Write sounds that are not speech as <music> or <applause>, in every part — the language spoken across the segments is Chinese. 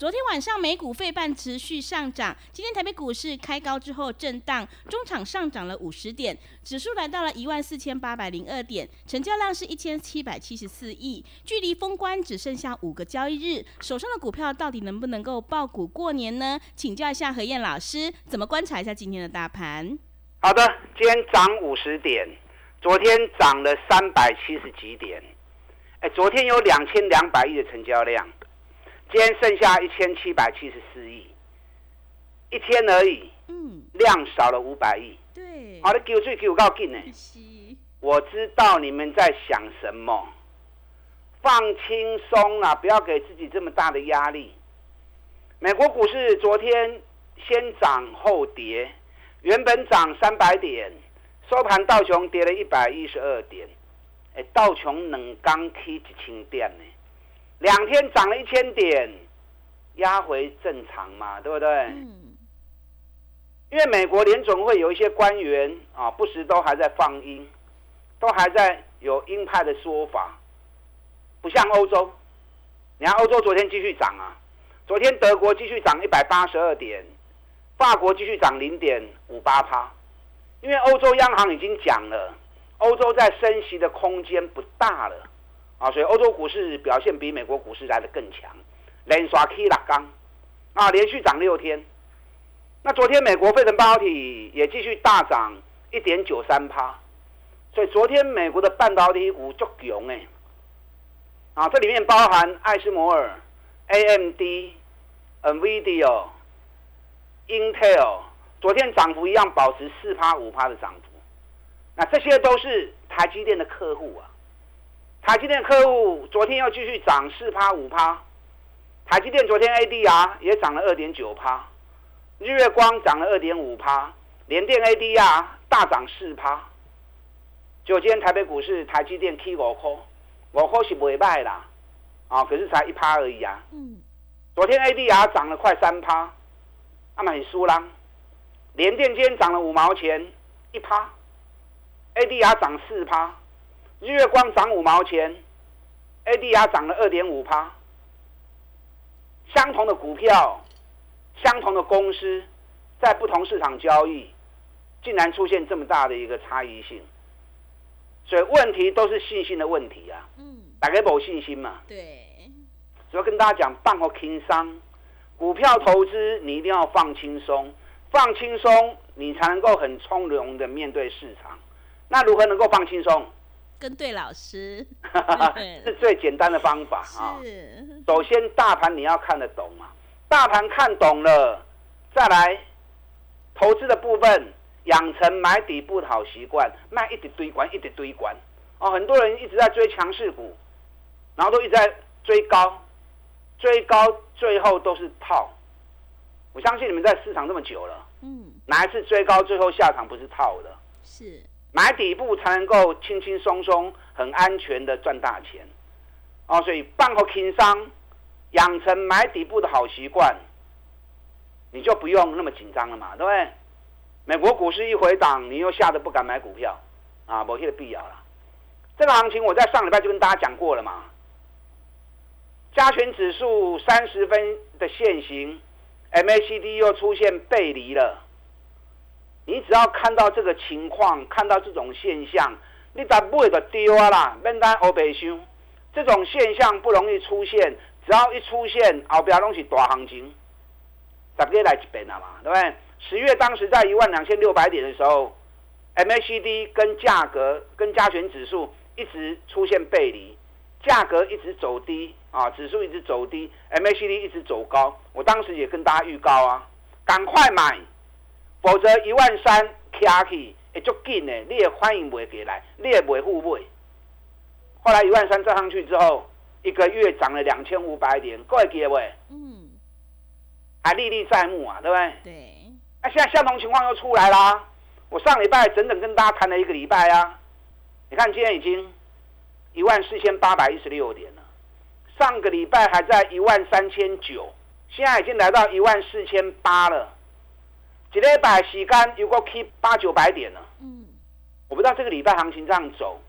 昨天晚上美股费半持续上涨，今天台北股市开高之后震荡，中场上涨了五十点，指数来到了一万四千八百零二点，成交量是一千七百七十四亿，距离封关只剩下五个交易日，手上的股票到底能不能够爆股过年呢？请教一下何燕老师，怎么观察一下今天的大盘？好的，今天涨五十点，昨天涨了三百七十几点，哎，昨天有两千两百亿的成交量。今天剩下一千七百七十四亿，一天而已，嗯，量少了五百亿，对，好的，给我最给我告劲呢。我知道你们在想什么，放轻松啊，不要给自己这么大的压力。美国股市昨天先涨后跌，原本涨三百点，收盘道琼跌了一百一十二点，哎，道琼能刚 K 一千点呢。两天涨了一千点，压回正常嘛，对不对？嗯。因为美国联总会有一些官员啊，不时都还在放鹰，都还在有鹰派的说法，不像欧洲。你看欧洲昨天继续涨啊，昨天德国继续涨一百八十二点，法国继续涨零点五八趴，因为欧洲央行已经讲了，欧洲在升息的空间不大了。啊，所以欧洲股市表现比美国股市来的更强，连刷 K 拉钢，啊，连续涨六天。那昨天美国费城半导体也继续大涨一点九三趴，所以昨天美国的半导体股足强哎。啊，这里面包含艾斯摩尔、AMD、NVIDIA、Intel，昨天涨幅一样保持四趴五趴的涨幅。那这些都是台积电的客户啊。台积电客户昨天又继续涨四趴五趴，台积电昨天 ADR 也涨了二点九趴，日月光涨了二点五趴，联电 ADR 大涨四趴。就今天台北股市台积电 K 五块，五块是未卖啦，啊，可是才一趴而已啊。嗯。昨天 ADR 涨了快三趴，那么很输啦。联电今天涨了五毛钱一趴，ADR 涨四趴。日月光涨五毛钱，ADR 涨了二点五趴。相同的股票，相同的公司，在不同市场交易，竟然出现这么大的一个差异性，所以问题都是信心的问题啊。嗯，大家没信心嘛？对。所以跟大家讲，放和轻商，股票投资你一定要放轻松，放轻松你才能够很从容的面对市场。那如何能够放轻松？跟对老师 <laughs> 是最简单的方法啊！首先，大盘你要看得懂嘛，大盘看懂了，再来投资的部分，养成买底部的好习惯，卖一直堆关，一直堆关哦。很多人一直在追强势股，然后都一直在追高，追高最后都是套。我相信你们在市场这么久了，嗯，哪一次追高最后下场不是套的？是。买底部才能够轻轻松松、很安全的赚大钱，哦，所以办好轻商，养成买底部的好习惯，你就不用那么紧张了嘛，对不对？美国股市一回档，你又吓得不敢买股票，啊，没这个必要了。这个行情我在上礼拜就跟大家讲过了嘛，加权指数三十分的线型，MACD 又出现背离了。你只要看到这个情况，看到这种现象，你再不会就丢啊啦，免单欧白想。这种现象不容易出现，只要一出现，后边东西大行情，大家来一遍了嘛，对不对？十月当时在一万两千六百点的时候，MACD 跟价格跟加权指数一直出现背离，价格一直走低啊，指数一直走低，MACD 一直走高。我当时也跟大家预告啊，赶快买。否则一万三卡起会足紧的，你也欢迎买给来，你也买互买。后来一万三涨上去之后，一个月涨了两千五百点，各位记不？嗯，还历历在目啊，对不对？对。那现在相同情况又出来啦。我上礼拜整整跟大家谈了一个礼拜啊，你看今天已经一万四千八百一十六点了，上个礼拜还在一万三千九，现在已经来到一万四千八了。几礼拜时间有个 k 八九百点了。嗯，我不知道这个礼拜行情这样走，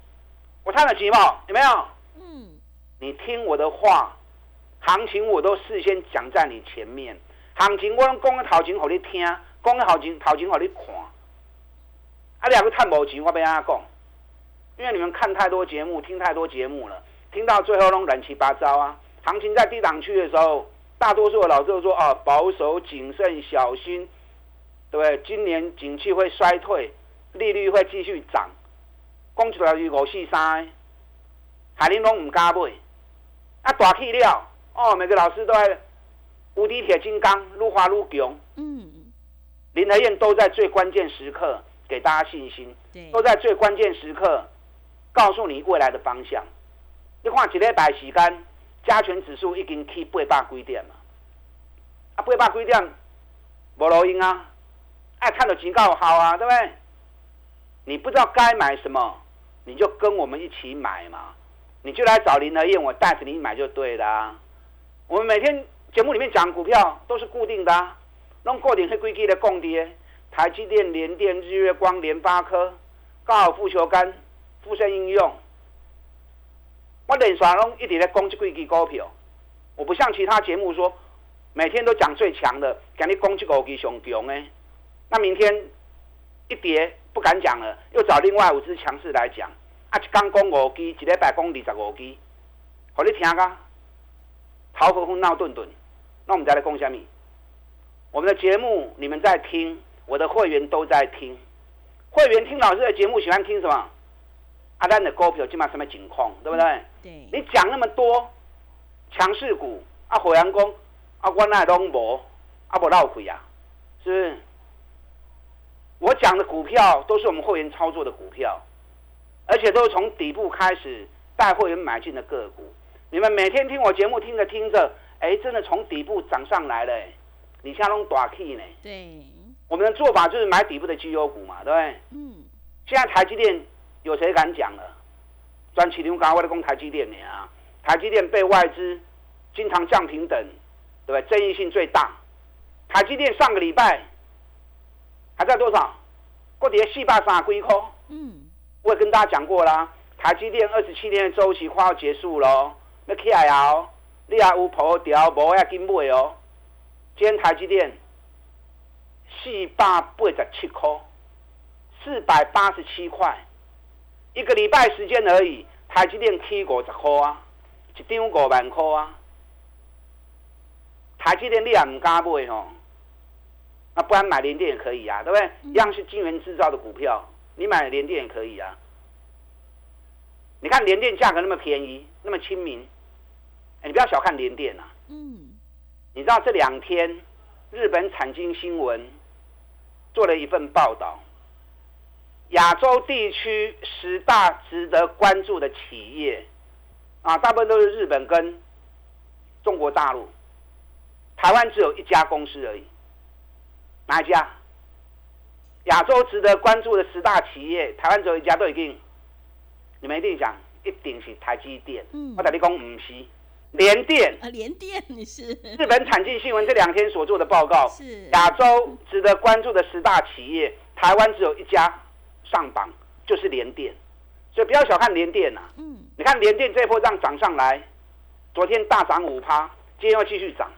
我看了几毛有没有？嗯，你听我的话，行情我都事先讲在你前面，行情我讲个头前给你听，讲个头前头前给你看。啊，两个探宝钱，我被阿讲，因为你们看太多节目，听太多节目了，听到最后都乱七八糟啊。行情在低档区的时候，大多数的老师都说啊，保守、谨慎、小心，对不对？今年景气会衰退，利率会继续涨，讲出来是五四三，海林拢唔加买，啊大气了哦，每个老师都在无敌铁金刚，愈滑愈强。嗯，林和燕都在最关键时刻。给大家信心，都在最关键时刻告诉你未来的方向。你看，一礼拜时间，加权指数已经去八百几点了。啊，八百几点无录音啊？爱看的警告好啊，对不对？你不知道该买什么，你就跟我们一起买嘛。你就来找林和燕，我带着你买就对了。我们每天节目里面讲股票都是固定的，弄固定去规矩的供跌。台积电、联电、日月光、联发科、高尔夫球杆、富盛应用，我连续拢一直在攻击几支股票。我不像其他节目说每天都讲最强的，讲你攻击五支上强的。那明天一跌不敢讲了，又找另外五只强势来讲。啊，一刚攻五支，一礼拜攻二十五支，好你听噶？逃和风闹顿顿，那我们再来攻下面。我们的节目你们在听。我的会员都在听，会员听老师的节目喜欢听什么？阿丹的股票今晚什么情况，对不对？对。你讲那么多强势股，啊，火阳公，啊，我那拢无，啊，无闹亏啊，是不是？我讲的股票都是我们会员操作的股票，而且都是从底部开始带会员买进的个股。你们每天听我节目，听着听着，哎，真的从底部涨上来了，你像拢大 K 呢？对。我们的做法就是买底部的绩优股嘛，对不对？嗯。现在台积电有谁敢讲了？专启牛刚为了攻台积电呢啊！台积电被外资经常降平等，对不对？争议性最大。台积电上个礼拜还在多少？过跌四百三几块。嗯。我也跟大家讲过啦，台积电二十七天的周期快要结束喽，要起来哦，你也有破掉，无要紧买哦。今天台积电。四百八十七块，四百八十七块，一个礼拜时间而已。台积电起五十块啊，一张五万块啊。台积电你也唔敢买吼，那不然买联电也可以啊，对不对？一样是晶圆制造的股票，你买联电也可以啊。你看联电价格那么便宜，那么亲民，哎，你不要小看联电啊。嗯。你知道这两天日本产经新闻？做了一份报道，亚洲地区十大值得关注的企业，啊，大部分都是日本跟中国大陆，台湾只有一家公司而已，哪一家？亚洲值得关注的十大企业，台湾只有一家，都已经，你们一定想，一定是台积电，嗯，我跟你讲，唔是。联电啊，联电你是日本产经新闻这两天所做的报告，是亚洲值得关注的十大企业，台湾只有一家上榜，就是联电，所以不要小看联电呐。嗯，你看联电这波这样涨上来，昨天大涨五趴，今天又继续涨，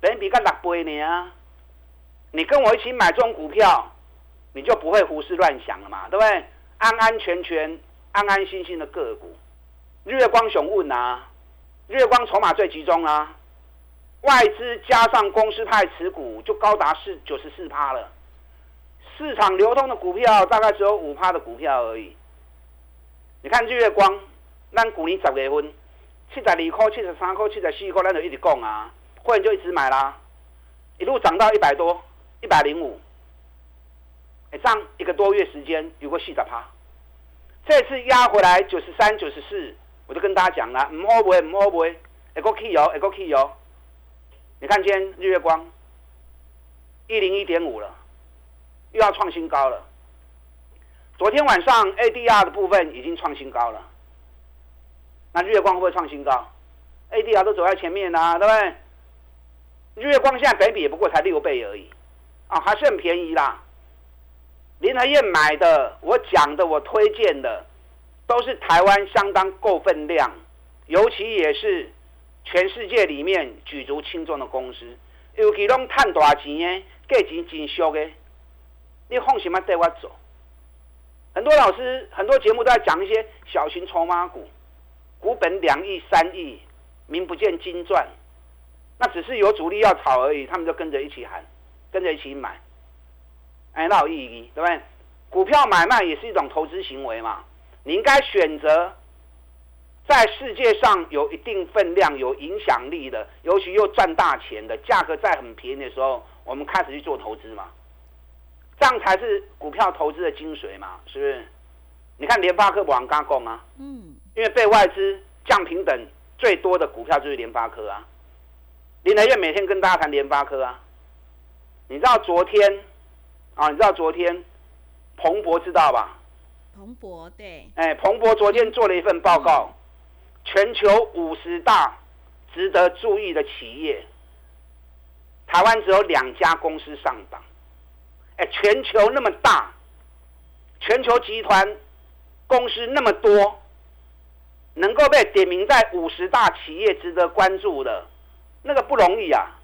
等于比干六倍呢啊！你跟我一起买这种股票，你就不会胡思乱想了嘛，对不对？安安全全、安安心心的个股，日月光雄问啊。日月光筹码最集中啊，外资加上公司派持股就高达四九十四趴了，市场流通的股票大概只有五趴的股票而已。你看日月光，咱股年十月份七十二块、七十三块、七十四块，咱就一直供啊，会员就一直买啦，一路涨到一百多、一百零五，哎，这样一个多月时间有个细的趴，这次压回来九十三、九十四，我就跟大家讲了，唔好买，唔好买，一个 key 哦，一个 key 哦。你看今天日月光一零一点五了，又要创新高了。昨天晚上 ADR 的部分已经创新高了，那日月光会不会创新高？ADR 都走在前面啊，对不对？日月光现在北比也不过才六倍而已，啊，还是很便宜啦。林和燕买的，我讲的，我推荐的，都是台湾相当够分量，尤其也是全世界里面举足轻重的公司，尤其拢赚大钱的，价钱真俗的，你放心嘛带我走。很多老师很多节目都在讲一些小型筹码股，股本两亿三亿，名不见经传。那只是有主力要炒而已，他们就跟着一起喊，跟着一起买，哎，那有意义，对不对？股票买卖也是一种投资行为嘛，你应该选择在世界上有一定分量、有影响力的，尤其又赚大钱的，价格在很便宜的时候，我们开始去做投资嘛，这样才是股票投资的精髓嘛，是不是？你看联发科往刚供啊，嗯，因为被外资降平等最多的股票就是联发科啊。林来月每天跟大家谈联发科啊，你知道昨天啊？你知道昨天彭博知道吧？彭博对。哎，彭博昨天做了一份报告，全球五十大值得注意的企业，台湾只有两家公司上榜。哎，全球那么大，全球集团公司那么多，能够被点名在五十大企业值得关注的。那个不容易啊！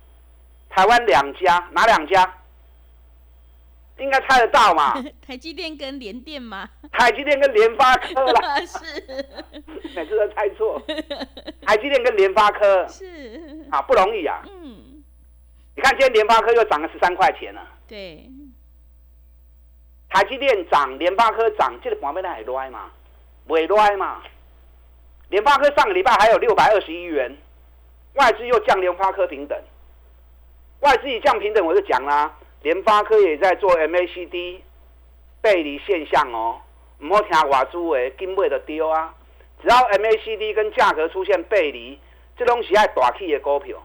台湾两家，哪两家？应该猜得到嘛？<laughs> 台积电跟联电嘛？台积电跟联发科啦。<laughs> 是。每次都猜错。<laughs> 台积电跟联发科。是。啊，不容易啊。嗯。你看今天联发科又涨了十三块钱了。对。台积电涨，联发科涨，这个旁边那还乱嘛？不会乱嘛？联发科上个礼拜还有六百二十一元。外资又降联发科平等，外资一降平等，我就讲啦，联发科也在做 MACD 背离现象哦，唔好听外资的，根本就丢啊！只要 MACD 跟价格出现背离，这东西爱大起的股票，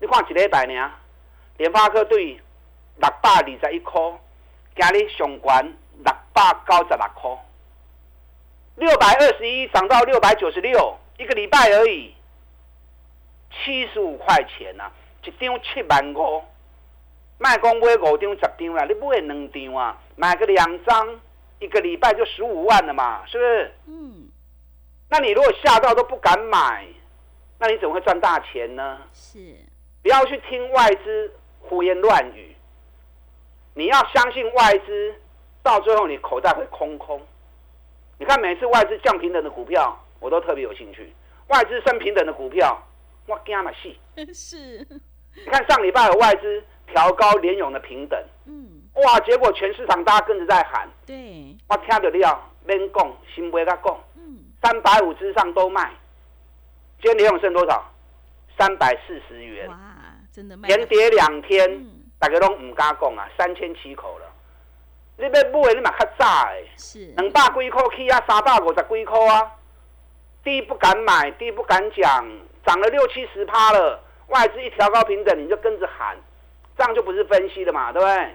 你看一礼拜呢，联发科对六百二十一块，今日上悬六百九十六块，六百二十一涨到六百九十六，一个礼拜而已。七十五块钱呐，一张七万五，卖讲买五张十张啦，你买两张啊，买个两张，一个礼拜就十五万了嘛，是不是？嗯。那你如果吓到都不敢买，那你怎么会赚大钱呢？是。不要去听外资胡言乱语，你要相信外资，到最后你口袋会空空。你看每次外资降平等的股票，我都特别有兴趣；外资升平等的股票。我惊嘛死！<laughs> 是，你看上礼拜有外资调高联勇的平等，嗯，哇，结果全市场大家跟着在喊，对，我听到你要免讲，先不甲讲，嗯，三百五之上都卖，今天联勇剩多少？三百四十元，哇，真的卖，连跌两天，大家都唔敢讲啊，三千七口了，你要买你嘛较早诶，是，两百几块起啊，三百五十几块啊，低不敢买，低不敢讲。涨了六七十趴了，外资一调高平等，你就跟着喊，这样就不是分析了嘛，对不对？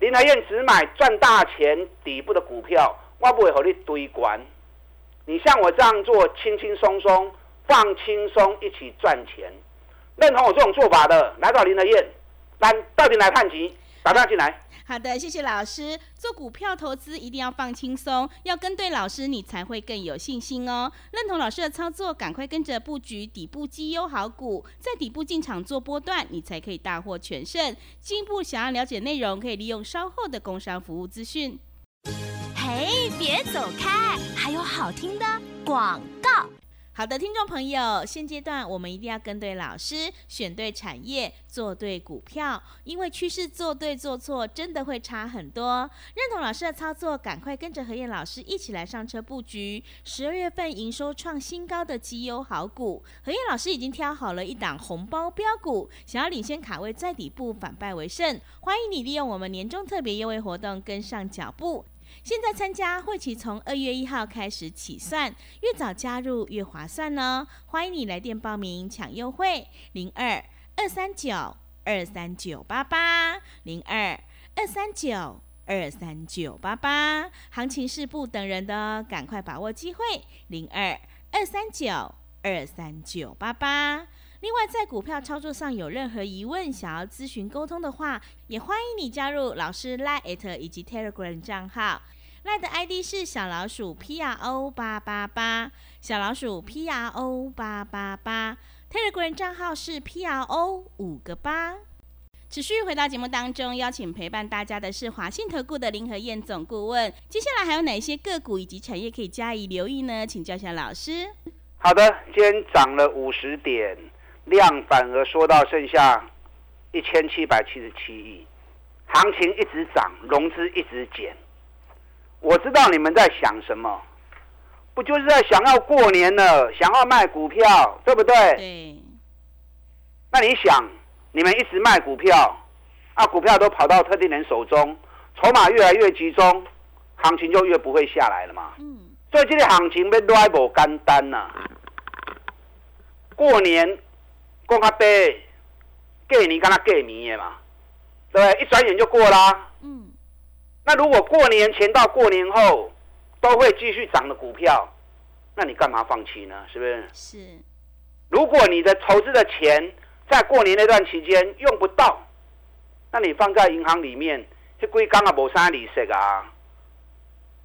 林台燕只买赚大钱底部的股票，我不会和你堆关。你像我这样做，轻轻松松放轻松，一起赚钱。认同我这种做法的，来找林台燕，来到底来看集，打电话进来。好的，谢谢老师。做股票投资一定要放轻松，要跟对老师，你才会更有信心哦。认同老师的操作，赶快跟着布局底部绩优好股，在底部进场做波段，你才可以大获全胜。进一步想要了解内容，可以利用稍后的工商服务资讯。嘿，别走开，还有好听的广告。好的，听众朋友，现阶段我们一定要跟对老师，选对产业，做对股票，因为趋势做对做错真的会差很多。认同老师的操作，赶快跟着何燕老师一起来上车布局十二月份营收创新高的绩优好股。何燕老师已经挑好了一档红包标股，想要领先卡位在底部，反败为胜。欢迎你利用我们年终特别优惠活动跟上脚步。现在参加会期从二月一号开始起算，越早加入越划算哦。欢迎你来电报名抢优惠，零二二三九二三九八八零二二三九二三九八八。行情是不等人的，赶快把握机会，零二二三九二三九八八。另外，在股票操作上有任何疑问，想要咨询沟通的话，也欢迎你加入老师 Line 以及 Telegram 账号。Line 的 ID 是小老鼠 P R O 八八八，小老鼠 P R O 八八八。Telegram 账号是 P R O 五个八。持续回到节目当中，邀请陪伴大家的是华信投顾的林和燕总顾问。接下来还有哪些个股以及产业可以加以留意呢？请教下老师。好的，今天涨了五十点。量反而缩到剩下一千七百七十七亿，行情一直涨，融资一直减。我知道你们在想什么，不就是在想要过年了，想要卖股票，对不对？对。那你想，你们一直卖股票，啊，股票都跑到特定人手中，筹码越来越集中，行情就越不会下来了嘛。嗯。所以这个行情被拉不简单呐。过年。讲较低，过年跟他过年的嘛，对不对？一转眼就过啦。嗯。那如果过年前到过年后都会继续涨的股票，那你干嘛放弃呢？是不是？是。如果你的投资的钱在过年那段期间用不到，那你放在银行里面，这归刚啊无啥利息啊。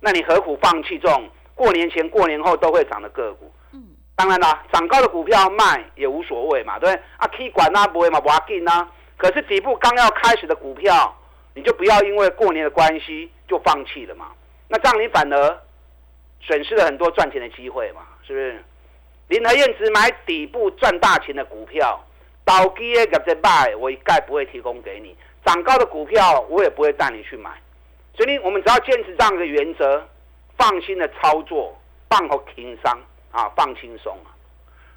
那你何苦放弃这种过年前、过年后都会涨的个股？嗯当然啦，涨高的股票卖也无所谓嘛，对不对？啊，可以管啊，不会嘛，不要紧啊。可是底部刚要开始的股票，你就不要因为过年的关系就放弃了嘛。那这样你反而损失了很多赚钱的机会嘛，是不是？林和燕只买底部赚大钱的股票，倒机的业绩卖，我一概不会提供给你。涨高的股票，我也不会带你去买。所以，我们只要坚持这样一个原则，放心的操作，放好轻商。啊，放轻松！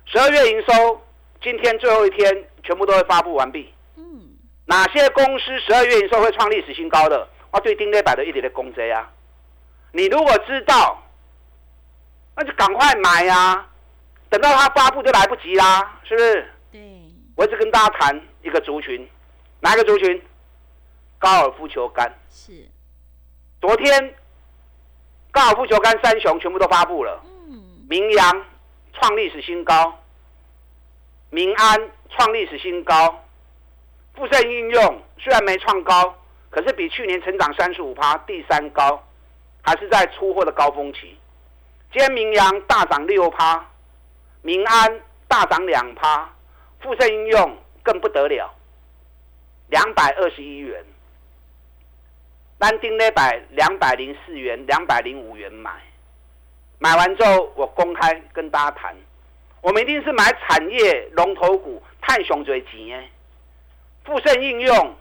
十二月营收今天最后一天，全部都会发布完毕。嗯，哪些公司十二月营收会创历史新高？的，我对丁磊摆的一点的公贼啊！你如果知道，那就赶快买呀！等到它发布就来不及啦，是不是？对。我一直跟大家谈一个族群，哪一个族群？高尔夫球杆。是。昨天高尔夫球杆三雄全部都发布了。嗯名扬创历史新高，民安创历史新高，富盛应用虽然没创高，可是比去年成长三十五趴，第三高，还是在出货的高峰期。今天名扬大涨六趴，民安大涨两趴，富盛应用更不得了，两百二十一元，单丁那百两百零四元，两百零五元买。买完之后，我公开跟大家谈，我们一定是买产业龙头股，太雄最急耶。富盛应用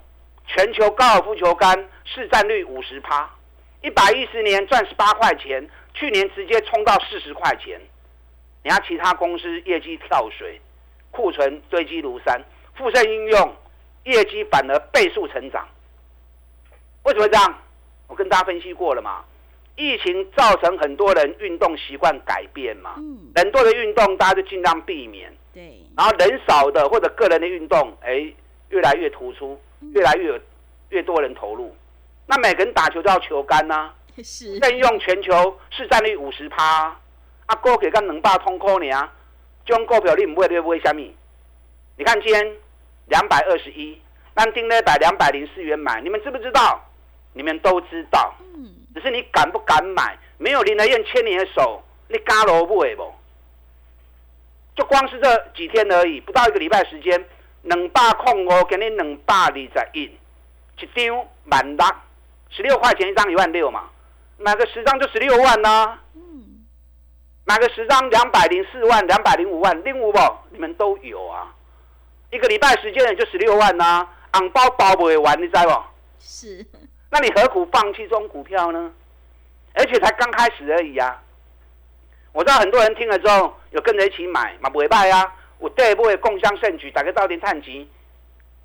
全球高尔夫球杆市占率五十趴，一百一十年赚十八块钱，去年直接冲到四十块钱。你看其他公司业绩跳水，库存堆积如山，富盛应用业绩反而倍数成长。为什么这样？我跟大家分析过了嘛。疫情造成很多人运动习惯改变嘛，人多的运动大家就尽量避免。对，然后人少的或者个人的运动，哎，越来越突出，越来越越多人投入。那每个人打球都要球杆呐，是，任用全球市占率五十趴，啊，股给刚能霸通科你啊，这种股票你不会对不会虾米？你看今天两百二十一，那定那百两百零四元买，你们知不知道？你们都知道。嗯。只是你敢不敢买？没有林德燕牵你的手，你敢萝卜不？就光是这几天而已，不到一个礼拜时间，两百空哦，给你两百二十一，一张万六，十六块钱一张，一万六嘛，买个十张就十六万呐。嗯，买个十张两百零四万、两百零五万，另五不？你们都有啊。一个礼拜时间也就十六万呐，昂包包不会完，你知不？是。那你何苦放弃这种股票呢？而且才刚开始而已啊！我知道很多人听了之后有跟着一起买，嘛不会败啊！我对不会共享盛举，大家到底趁钱，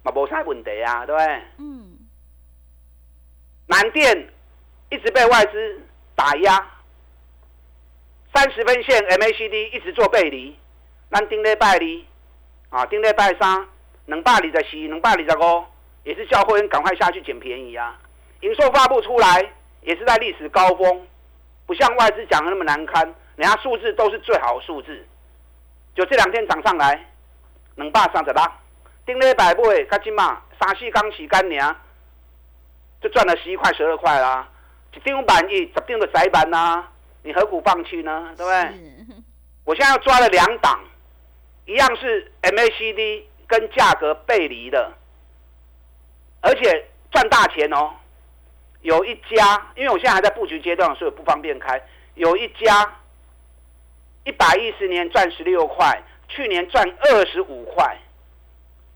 嘛无啥问题啊，对不对？嗯。南电一直被外资打压，三十分线 MACD 一直做背离，咱顶礼拜二啊，顶礼拜三能百二十四、能百二十五，也是叫会员赶快下去捡便宜啊！营收发布出来。也是在历史高峰，不像外资讲的那么难堪，人家数字都是最好的数字。就这两天涨上来，两百三十六，顶了百倍，卡金嘛，三四刚洗干娘，就赚了十一块、十二块啦。一张板一，十张的窄板呐，你何苦放弃呢？对不对？我现在要抓了两档，一样是 MACD 跟价格背离的，而且赚大钱哦。有一家，因为我现在还在布局阶段，所以不方便开。有一家，一百一十年赚十六块，去年赚二十五块，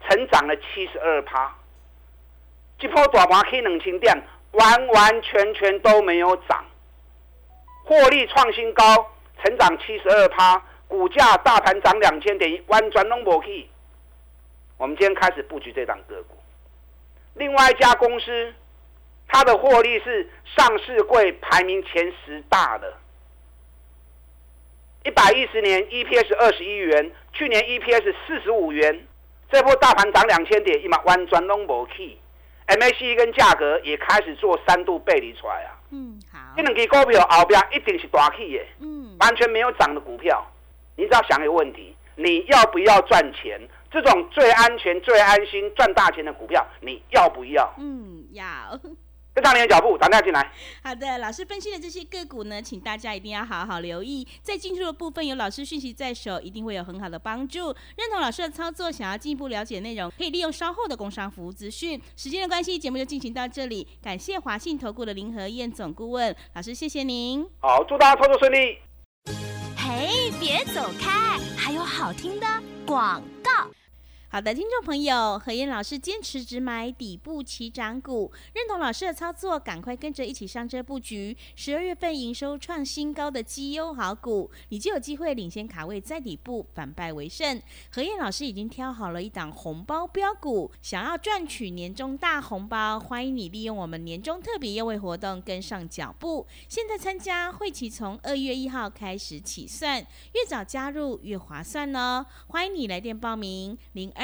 成长了七十二趴。这波大盘开冷清店，完完全全都没有涨，获利创新高，成长七十二趴，股价大盘涨两千点，完全拢无去。我们今天开始布局这档个股，另外一家公司。它的获利是上市柜排名前十大的，一百一十年 EPS 二十一元，去年 EPS 四十五元，这波大盘涨两千点，一马弯转 long 不 key，MAC 跟价格也开始做三度背离出来啊。嗯，好。这两支股票后边一定是大 key 的，嗯，完全没有涨的股票，你只要想一个问题，你要不要赚钱？这种最安全、最安心赚大钱的股票，你要不要？嗯，要。跟上你的脚步，打电话进来。好的，老师分析的这些个股呢，请大家一定要好好留意。在进入的部分有老师讯息在手，一定会有很好的帮助。认同老师的操作，想要进一步了解内容，可以利用稍后的工商服务资讯。时间的关系，节目就进行到这里。感谢华信投顾的林和燕总顾问老师，谢谢您。好，祝大家操作顺利。嘿，别走开，还有好听的广告。好的，听众朋友，何燕老师坚持只买底部起涨股，认同老师的操作，赶快跟着一起上车布局。十二月份营收创新高的绩优好股，你就有机会领先卡位在底部，反败为胜。何燕老师已经挑好了一档红包标股，想要赚取年终大红包，欢迎你利用我们年终特别优惠活动跟上脚步。现在参加会期从二月一号开始起算，越早加入越划算哦。欢迎你来电报名零二。